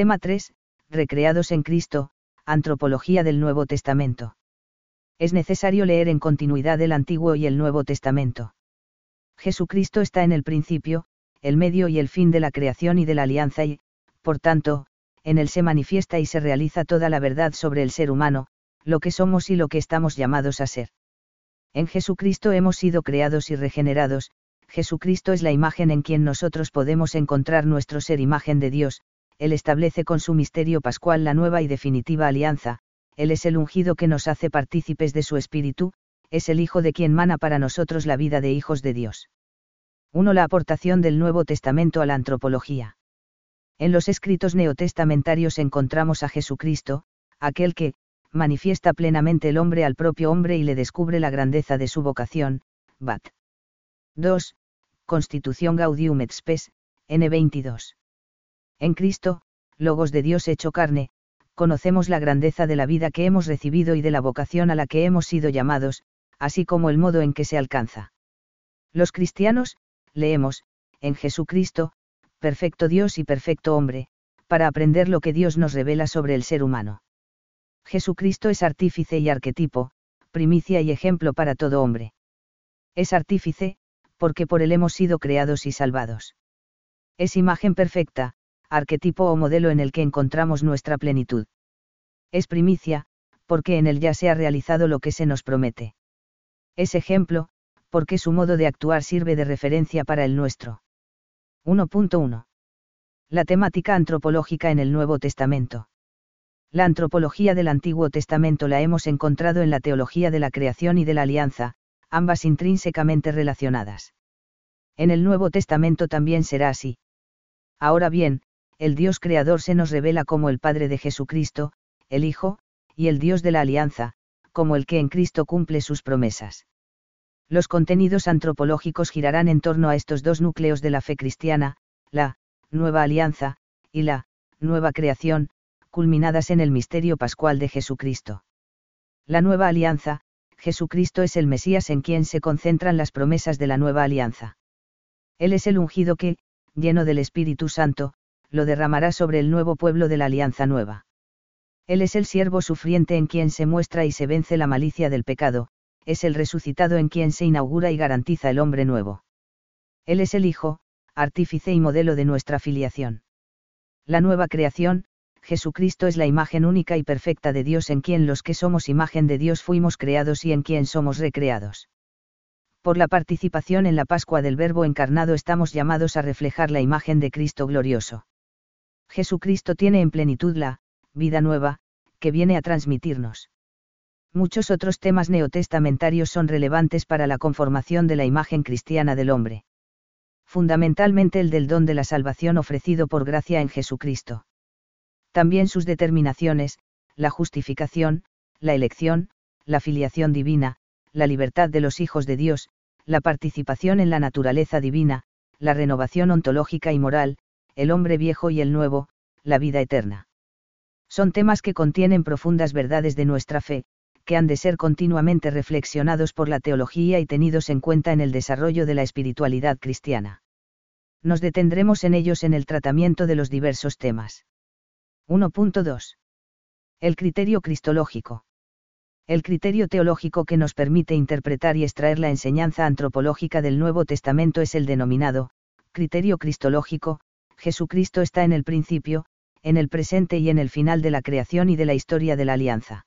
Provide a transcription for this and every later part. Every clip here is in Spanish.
Tema 3, Recreados en Cristo, Antropología del Nuevo Testamento. Es necesario leer en continuidad el Antiguo y el Nuevo Testamento. Jesucristo está en el principio, el medio y el fin de la creación y de la alianza y, por tanto, en él se manifiesta y se realiza toda la verdad sobre el ser humano, lo que somos y lo que estamos llamados a ser. En Jesucristo hemos sido creados y regenerados, Jesucristo es la imagen en quien nosotros podemos encontrar nuestro ser imagen de Dios, Él establece con su misterio pascual la nueva y definitiva alianza, Él es el ungido que nos hace partícipes de su Espíritu, es el Hijo de quien mana para nosotros la vida de hijos de Dios. 1. La aportación del Nuevo Testamento a la antropología. En los escritos neotestamentarios encontramos a Jesucristo, aquel que, manifiesta plenamente el hombre al propio hombre y le descubre la grandeza de su vocación, Bat. 2. Constitución Gaudium et Spes, N22. En Cristo, Logos de Dios hecho carne, conocemos la grandeza de la vida que hemos recibido y de la vocación a la que hemos sido llamados, así como el modo en que se alcanza. Los cristianos, leemos, en Jesucristo, perfecto Dios y perfecto hombre, para aprender lo que Dios nos revela sobre el ser humano. Jesucristo es artífice y arquetipo, primicia y ejemplo para todo hombre. Es artífice, porque por él hemos sido creados y salvados. Es imagen perfecta, arquetipo o modelo en el que encontramos nuestra plenitud. Es primicia, porque en él ya se ha realizado lo que se nos promete es ejemplo, porque su modo de actuar sirve de referencia para el nuestro. 1.1. La temática antropológica en el Nuevo Testamento. La antropología del Antiguo Testamento la hemos encontrado en la teología de la creación y de la alianza, ambas intrínsecamente relacionadas. En el Nuevo Testamento también será así. Ahora bien, el Dios creador se nos revela como el Padre de Jesucristo, el Hijo, y el Dios de la alianza, como el que en Cristo cumple sus promesas. Los contenidos antropológicos girarán en torno a estos dos núcleos de la fe cristiana, la nueva alianza, y la nueva creación, culminadas en el misterio pascual de Jesucristo. La nueva alianza, Jesucristo es el Mesías en quien se concentran las promesas de la nueva alianza. Él es el ungido que, lleno del Espíritu Santo, lo derramará sobre el nuevo pueblo de la alianza nueva. Él es el siervo sufriente en quien se muestra y se vence la malicia del pecado, es el resucitado en quien se inaugura y garantiza el hombre nuevo. Él es el Hijo, artífice y modelo de nuestra filiación. La nueva creación, Jesucristo es la imagen única y perfecta de Dios en quien los que somos imagen de Dios fuimos creados y en quien somos recreados. Por la participación en la Pascua del Verbo encarnado estamos llamados a reflejar la imagen de Cristo glorioso. Jesucristo tiene en plenitud la vida nueva, que viene a transmitirnos. Muchos otros temas neotestamentarios son relevantes para la conformación de la imagen cristiana del hombre. Fundamentalmente el del don de la salvación ofrecido por gracia en Jesucristo. También sus determinaciones, la justificación, la elección, la filiación divina, la libertad de los hijos de Dios, la participación en la naturaleza divina, la renovación ontológica y moral, el hombre viejo y el nuevo, la vida eterna. Son temas que contienen profundas verdades de nuestra fe, que han de ser continuamente reflexionados por la teología y tenidos en cuenta en el desarrollo de la espiritualidad cristiana. Nos detendremos en ellos en el tratamiento de los diversos temas. 1.2. El criterio cristológico. El criterio teológico que nos permite interpretar y extraer la enseñanza antropológica del Nuevo Testamento es el denominado, criterio cristológico, Jesucristo está en el principio, en el presente y en el final de la creación y de la historia de la alianza.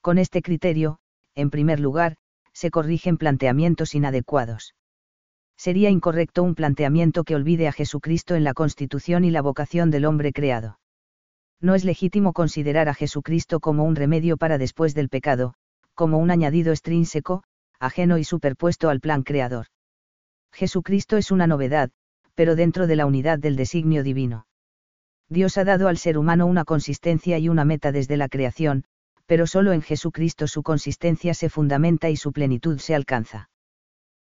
Con este criterio, en primer lugar, se corrigen planteamientos inadecuados. Sería incorrecto un planteamiento que olvide a Jesucristo en la constitución y la vocación del hombre creado. No es legítimo considerar a Jesucristo como un remedio para después del pecado, como un añadido extrínseco, ajeno y superpuesto al plan creador. Jesucristo es una novedad, pero dentro de la unidad del designio divino. Dios ha dado al ser humano una consistencia y una meta desde la creación, pero solo en Jesucristo su consistencia se fundamenta y su plenitud se alcanza.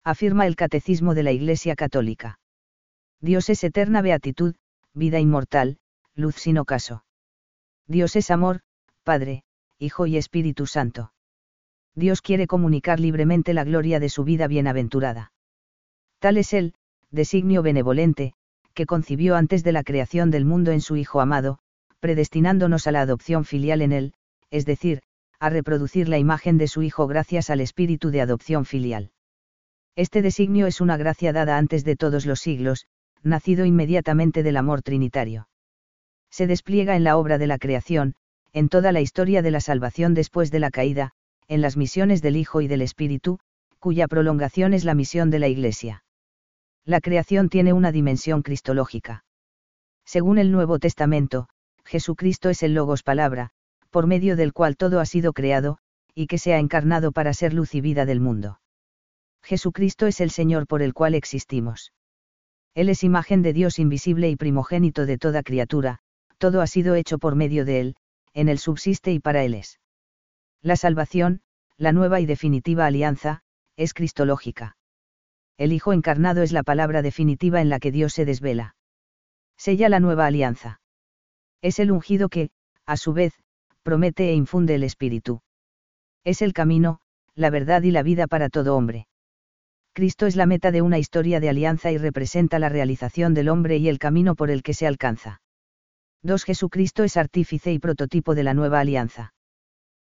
Afirma el Catecismo de la Iglesia Católica. Dios es eterna beatitud, vida inmortal, luz sin ocaso. Dios es amor, Padre, Hijo y Espíritu Santo. Dios quiere comunicar libremente la gloria de su vida bienaventurada. Tal es el, designio benevolente, que concibió antes de la creación del mundo en su Hijo amado, predestinándonos a la adopción filial en Él, es decir, a reproducir la imagen de su Hijo gracias al espíritu de adopción filial. Este designio es una gracia dada antes de todos los siglos, nacido inmediatamente del amor trinitario. Se despliega en la obra de la creación, en toda la historia de la salvación después de la caída, en las misiones del Hijo y del Espíritu, cuya prolongación es la misión de la Iglesia. La creación tiene una dimensión cristológica. Según el Nuevo Testamento, Jesucristo es el Logos Palabra, por medio del cual todo ha sido creado, y que se ha encarnado para ser luz y vida del mundo. Jesucristo es el Señor por el cual existimos. Él es imagen de Dios invisible y primogénito de toda criatura, todo ha sido hecho por medio de Él, en Él subsiste y para Él es. La salvación, la nueva y definitiva alianza, es cristológica. El Hijo encarnado es la palabra definitiva en la que Dios se desvela. Sella la nueva alianza. Es el ungido que, a su vez, promete e infunde el Espíritu. Es el camino, la verdad y la vida para todo hombre. Cristo es la meta de una historia de alianza y representa la realización del hombre y el camino por el que se alcanza. 2. Jesucristo es artífice y prototipo de la nueva alianza.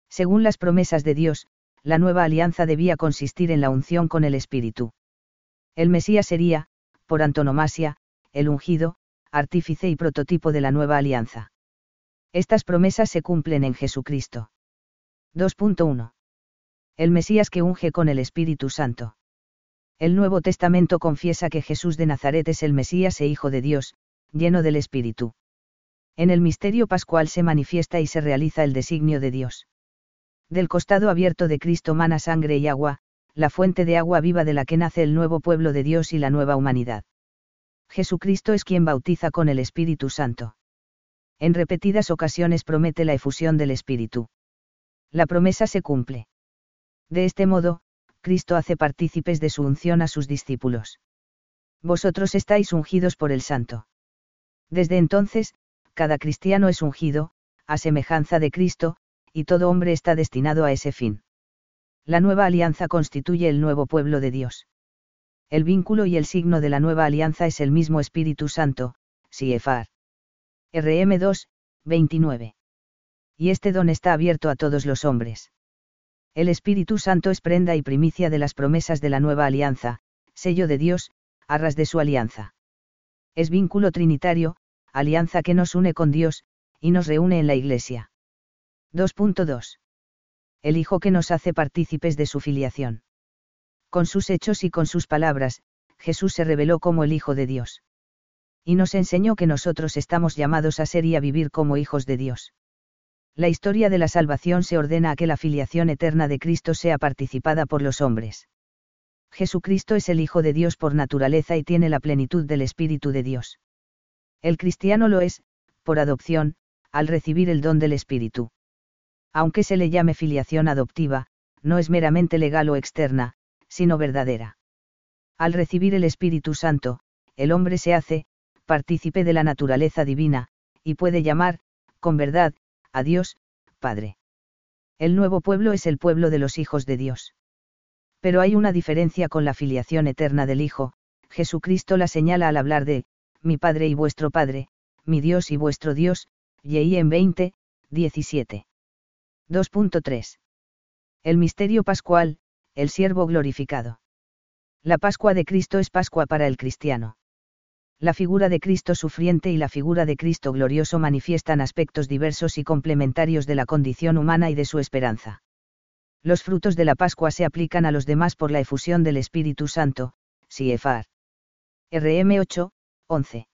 Según las promesas de Dios, la nueva alianza debía consistir en la unción con el Espíritu. El Mesías sería, por antonomasia, el ungido, artífice y prototipo de la nueva alianza. Estas promesas se cumplen en Jesucristo. 2.1. El Mesías que unge con el Espíritu Santo. El Nuevo Testamento confiesa que Jesús de Nazaret es el Mesías e Hijo de Dios, lleno del Espíritu. En el misterio pascual se manifiesta y se realiza el designio de Dios. Del costado abierto de Cristo mana sangre y agua, la fuente de agua viva de la que nace el nuevo pueblo de Dios y la nueva humanidad. Jesucristo es quien bautiza con el Espíritu Santo. En repetidas ocasiones promete la efusión del Espíritu. La promesa se cumple. De este modo, Cristo hace partícipes de su unción a sus discípulos. Vosotros estáis ungidos por el Santo. Desde entonces, cada cristiano es ungido, a semejanza de Cristo, y todo hombre está destinado a ese fin. La nueva alianza constituye el nuevo pueblo de Dios. El vínculo y el signo de la nueva alianza es el mismo Espíritu Santo, Siefar. RM 2, 29. Y este don está abierto a todos los hombres. El Espíritu Santo es prenda y primicia de las promesas de la nueva alianza, sello de Dios, arras de su alianza. Es vínculo trinitario, alianza que nos une con Dios, y nos reúne en la Iglesia. 2.2. El Hijo que nos hace partícipes de su filiación. Con sus hechos y con sus palabras, Jesús se reveló como el Hijo de Dios. Y nos enseñó que nosotros estamos llamados a ser y a vivir como hijos de Dios. La historia de la salvación se ordena a que la filiación eterna de Cristo sea participada por los hombres. Jesucristo es el Hijo de Dios por naturaleza y tiene la plenitud del Espíritu de Dios. El cristiano lo es, por adopción, al recibir el don del Espíritu. Aunque se le llame filiación adoptiva, no es meramente legal o externa, sino verdadera. Al recibir el Espíritu Santo, el hombre se hace, partícipe de la naturaleza divina, y puede llamar, con verdad, a Dios, Padre. El nuevo pueblo es el pueblo de los hijos de Dios. Pero hay una diferencia con la filiación eterna del Hijo, Jesucristo la señala al hablar de, mi Padre y vuestro Padre, mi Dios y vuestro Dios, y en 20, 17. 2.3. El misterio pascual, el siervo glorificado. La Pascua de Cristo es Pascua para el cristiano la figura de Cristo sufriente y la figura de Cristo glorioso manifiestan aspectos diversos y complementarios de la condición humana y de su esperanza. Los frutos de la Pascua se aplican a los demás por la efusión del Espíritu Santo, Siefar. RM 8, 11.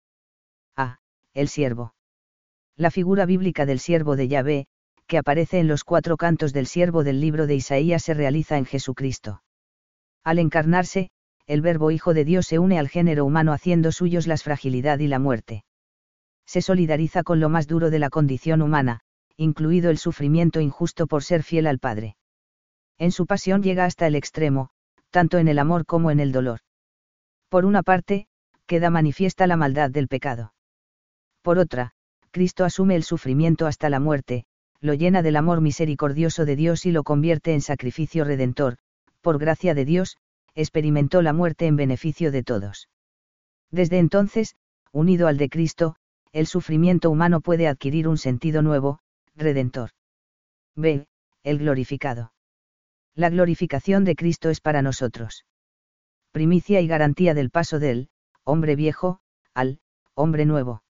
A. El siervo. La figura bíblica del siervo de Yahvé, que aparece en los cuatro cantos del siervo del libro de Isaías, se realiza en Jesucristo. Al encarnarse, el verbo Hijo de Dios se une al género humano haciendo suyos la fragilidad y la muerte. Se solidariza con lo más duro de la condición humana, incluido el sufrimiento injusto por ser fiel al Padre. En su pasión llega hasta el extremo, tanto en el amor como en el dolor. Por una parte, queda manifiesta la maldad del pecado. Por otra, Cristo asume el sufrimiento hasta la muerte, lo llena del amor misericordioso de Dios y lo convierte en sacrificio redentor, por gracia de Dios, experimentó la muerte en beneficio de todos. Desde entonces, unido al de Cristo, el sufrimiento humano puede adquirir un sentido nuevo, redentor. B. El glorificado. La glorificación de Cristo es para nosotros. Primicia y garantía del paso del hombre viejo al hombre nuevo.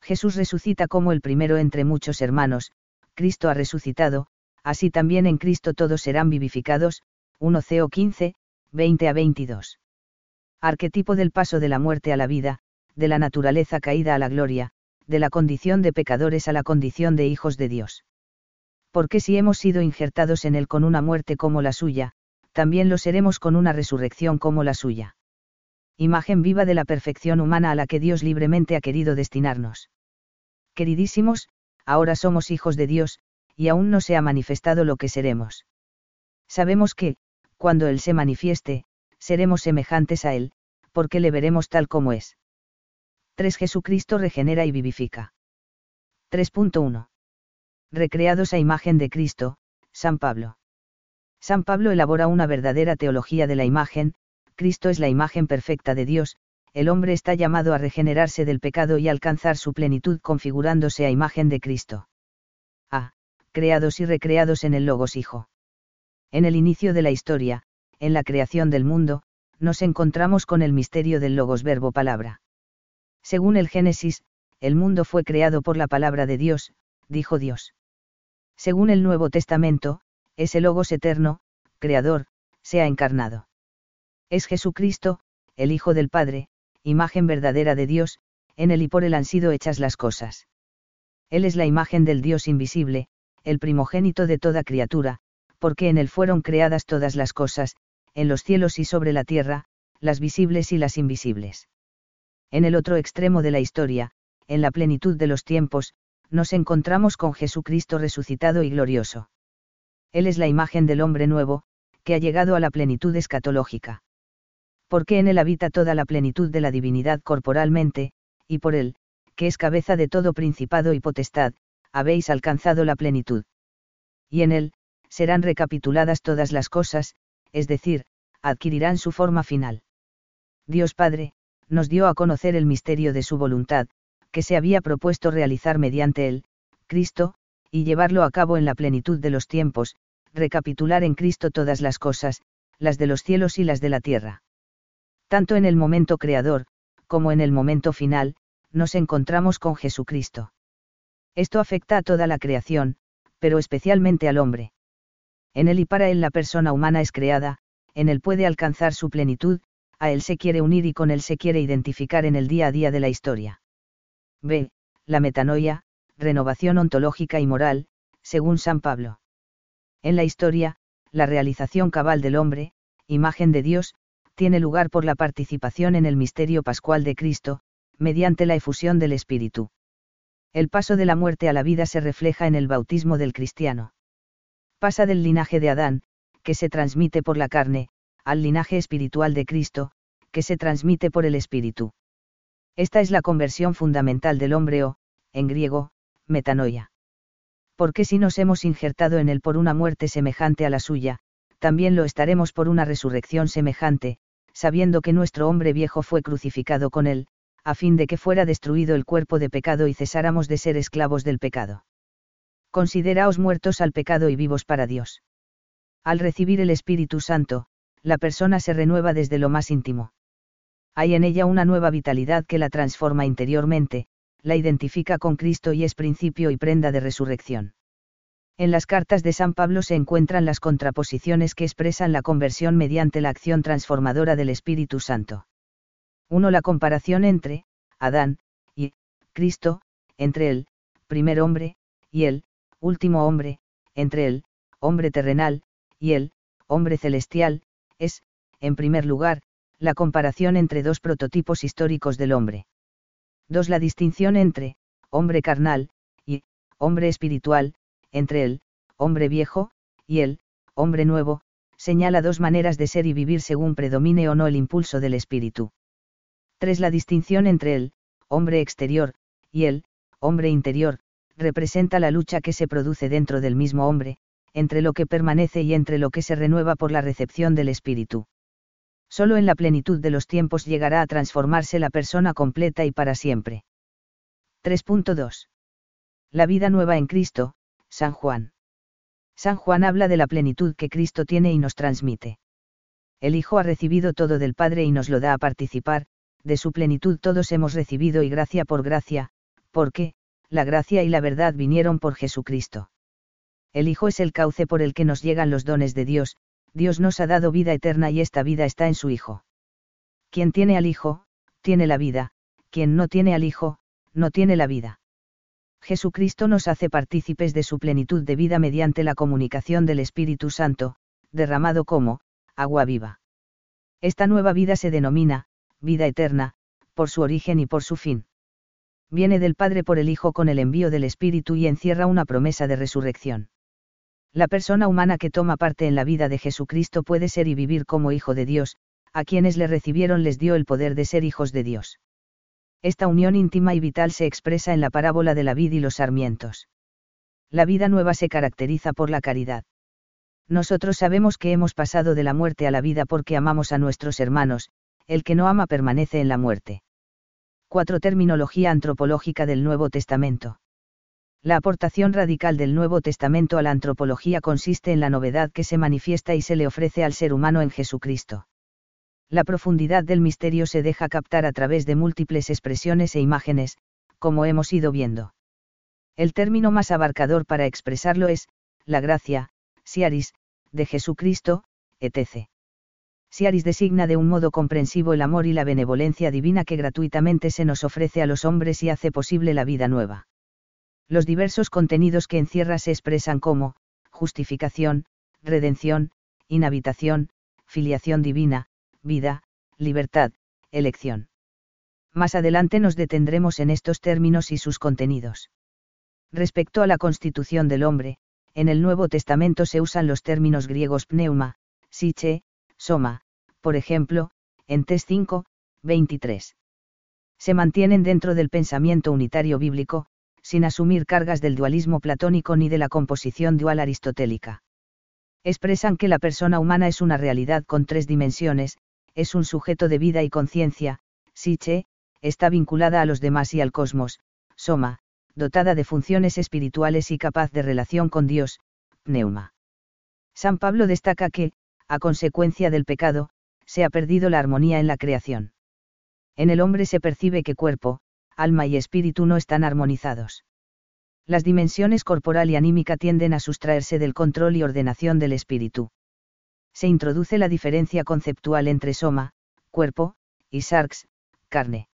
Jesús resucita como el primero entre muchos hermanos, Cristo ha resucitado, así también en Cristo todos serán vivificados, 1 Co 15, 20 a 22. Arquetipo del paso de la muerte a la vida, de la naturaleza caída a la gloria, de la condición de pecadores a la condición de hijos de Dios. Porque si hemos sido injertados en él con una muerte como la suya, también lo seremos con una resurrección como la suya. Imagen viva de la perfección humana a la que Dios libremente ha querido destinarnos. Queridísimos, ahora somos hijos de Dios, y aún no se ha manifestado lo que seremos. Sabemos que, cuando Él se manifieste, seremos semejantes a Él, porque le veremos tal como es. 3. Jesucristo regenera y vivifica. 3.1. Recreados a imagen de Cristo, San Pablo. San Pablo elabora una verdadera teología de la imagen, Cristo es la imagen perfecta de Dios, el hombre está llamado a regenerarse del pecado y alcanzar su plenitud configurándose a imagen de Cristo. A. Creados y recreados en el Logos Hijo. En el inicio de la historia, en la creación del mundo, nos encontramos con el misterio del Logos Verbo Palabra. Según el Génesis, el mundo fue creado por la palabra de Dios, dijo Dios. Según el Nuevo Testamento, ese Logos eterno, Creador, se ha encarnado. Es Jesucristo, el Hijo del Padre, imagen verdadera de Dios, en él y por él han sido hechas las cosas. Él es la imagen del Dios invisible, el primogénito de toda criatura, porque en él fueron creadas todas las cosas, en los cielos y sobre la tierra, las visibles y las invisibles. En el otro extremo de la historia, en la plenitud de los tiempos, nos encontramos con Jesucristo resucitado y glorioso. Él es la imagen del hombre nuevo, que ha llegado a la plenitud escatológica porque en él habita toda la plenitud de la divinidad corporalmente, y por él, que es cabeza de todo principado y potestad, habéis alcanzado la plenitud. Y en él, serán recapituladas todas las cosas, es decir, adquirirán su forma final. Dios Padre, nos dio a conocer el misterio de su voluntad, que se había propuesto realizar mediante él, Cristo, y llevarlo a cabo en la plenitud de los tiempos, recapitular en Cristo todas las cosas, las de los cielos y las de la tierra. Tanto en el momento creador, como en el momento final, nos encontramos con Jesucristo. Esto afecta a toda la creación, pero especialmente al hombre. En él y para él la persona humana es creada, en él puede alcanzar su plenitud, a él se quiere unir y con él se quiere identificar en el día a día de la historia. B. La metanoia, renovación ontológica y moral, según San Pablo. En la historia, la realización cabal del hombre, imagen de Dios, tiene lugar por la participación en el misterio pascual de Cristo, mediante la efusión del Espíritu. El paso de la muerte a la vida se refleja en el bautismo del cristiano. Pasa del linaje de Adán, que se transmite por la carne, al linaje espiritual de Cristo, que se transmite por el Espíritu. Esta es la conversión fundamental del hombre o, en griego, metanoia. Porque si nos hemos injertado en él por una muerte semejante a la suya, también lo estaremos por una resurrección semejante, sabiendo que nuestro hombre viejo fue crucificado con él, a fin de que fuera destruido el cuerpo de pecado y cesáramos de ser esclavos del pecado. Consideraos muertos al pecado y vivos para Dios. Al recibir el Espíritu Santo, la persona se renueva desde lo más íntimo. Hay en ella una nueva vitalidad que la transforma interiormente, la identifica con Cristo y es principio y prenda de resurrección. En las cartas de San Pablo se encuentran las contraposiciones que expresan la conversión mediante la acción transformadora del Espíritu Santo. 1. La comparación entre, Adán, y, Cristo, entre el, primer hombre, y el, último hombre, entre el, hombre terrenal, y el, hombre celestial, es, en primer lugar, la comparación entre dos prototipos históricos del hombre. 2. La distinción entre, hombre carnal, y, hombre espiritual, entre el, hombre viejo, y el, hombre nuevo, señala dos maneras de ser y vivir según predomine o no el impulso del espíritu. 3. La distinción entre el, hombre exterior, y el, hombre interior, representa la lucha que se produce dentro del mismo hombre, entre lo que permanece y entre lo que se renueva por la recepción del espíritu. Solo en la plenitud de los tiempos llegará a transformarse la persona completa y para siempre. 3.2. La vida nueva en Cristo, San Juan. San Juan habla de la plenitud que Cristo tiene y nos transmite. El Hijo ha recibido todo del Padre y nos lo da a participar, de su plenitud todos hemos recibido y gracia por gracia, porque, la gracia y la verdad vinieron por Jesucristo. El Hijo es el cauce por el que nos llegan los dones de Dios, Dios nos ha dado vida eterna y esta vida está en su Hijo. Quien tiene al Hijo, tiene la vida, quien no tiene al Hijo, no tiene la vida. Jesucristo nos hace partícipes de su plenitud de vida mediante la comunicación del Espíritu Santo, derramado como, agua viva. Esta nueva vida se denomina, vida eterna, por su origen y por su fin. Viene del Padre por el Hijo con el envío del Espíritu y encierra una promesa de resurrección. La persona humana que toma parte en la vida de Jesucristo puede ser y vivir como hijo de Dios, a quienes le recibieron les dio el poder de ser hijos de Dios. Esta unión íntima y vital se expresa en la parábola de la vid y los sarmientos. La vida nueva se caracteriza por la caridad. Nosotros sabemos que hemos pasado de la muerte a la vida porque amamos a nuestros hermanos, el que no ama permanece en la muerte. 4. Terminología antropológica del Nuevo Testamento. La aportación radical del Nuevo Testamento a la antropología consiste en la novedad que se manifiesta y se le ofrece al ser humano en Jesucristo la profundidad del misterio se deja captar a través de múltiples expresiones e imágenes, como hemos ido viendo. El término más abarcador para expresarlo es, la gracia, siaris, de Jesucristo, etc. Siaris designa de un modo comprensivo el amor y la benevolencia divina que gratuitamente se nos ofrece a los hombres y hace posible la vida nueva. Los diversos contenidos que encierra se expresan como, justificación, redención, inhabitación, filiación divina, vida, libertad, elección. Más adelante nos detendremos en estos términos y sus contenidos. Respecto a la constitución del hombre, en el Nuevo Testamento se usan los términos griegos pneuma, psiche, soma, por ejemplo, en Tes 5, 23. Se mantienen dentro del pensamiento unitario bíblico, sin asumir cargas del dualismo platónico ni de la composición dual aristotélica. Expresan que la persona humana es una realidad con tres dimensiones, es un sujeto de vida y conciencia, Siche, está vinculada a los demás y al cosmos, Soma, dotada de funciones espirituales y capaz de relación con Dios, Pneuma. San Pablo destaca que, a consecuencia del pecado, se ha perdido la armonía en la creación. En el hombre se percibe que cuerpo, alma y espíritu no están armonizados. Las dimensiones corporal y anímica tienden a sustraerse del control y ordenación del espíritu se introduce la diferencia conceptual entre soma, cuerpo, y sarx, carne.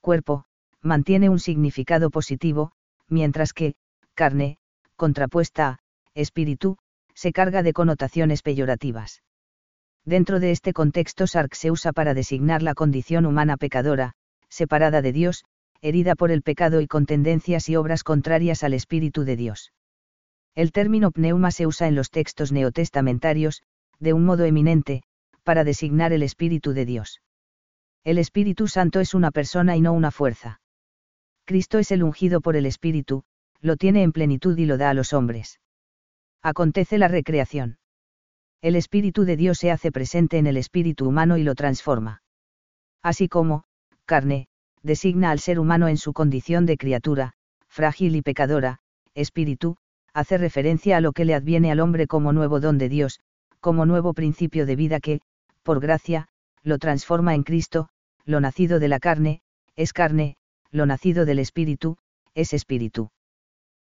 Cuerpo, mantiene un significado positivo, mientras que, carne, contrapuesta a, espíritu, se carga de connotaciones peyorativas. Dentro de este contexto sarx se usa para designar la condición humana pecadora, separada de Dios, herida por el pecado y con tendencias y obras contrarias al Espíritu de Dios. El término pneuma se usa en los textos neotestamentarios, de un modo eminente, para designar el Espíritu de Dios. El Espíritu Santo es una persona y no una fuerza. Cristo es el ungido por el Espíritu, lo tiene en plenitud y lo da a los hombres. Acontece la recreación. El Espíritu de Dios se hace presente en el espíritu humano y lo transforma. Así como, carne, designa al ser humano en su condición de criatura, frágil y pecadora, espíritu, hace referencia a lo que le adviene al hombre como nuevo don de Dios, como nuevo principio de vida que, por gracia, lo transforma en Cristo, lo nacido de la carne, es carne, lo nacido del Espíritu, es Espíritu.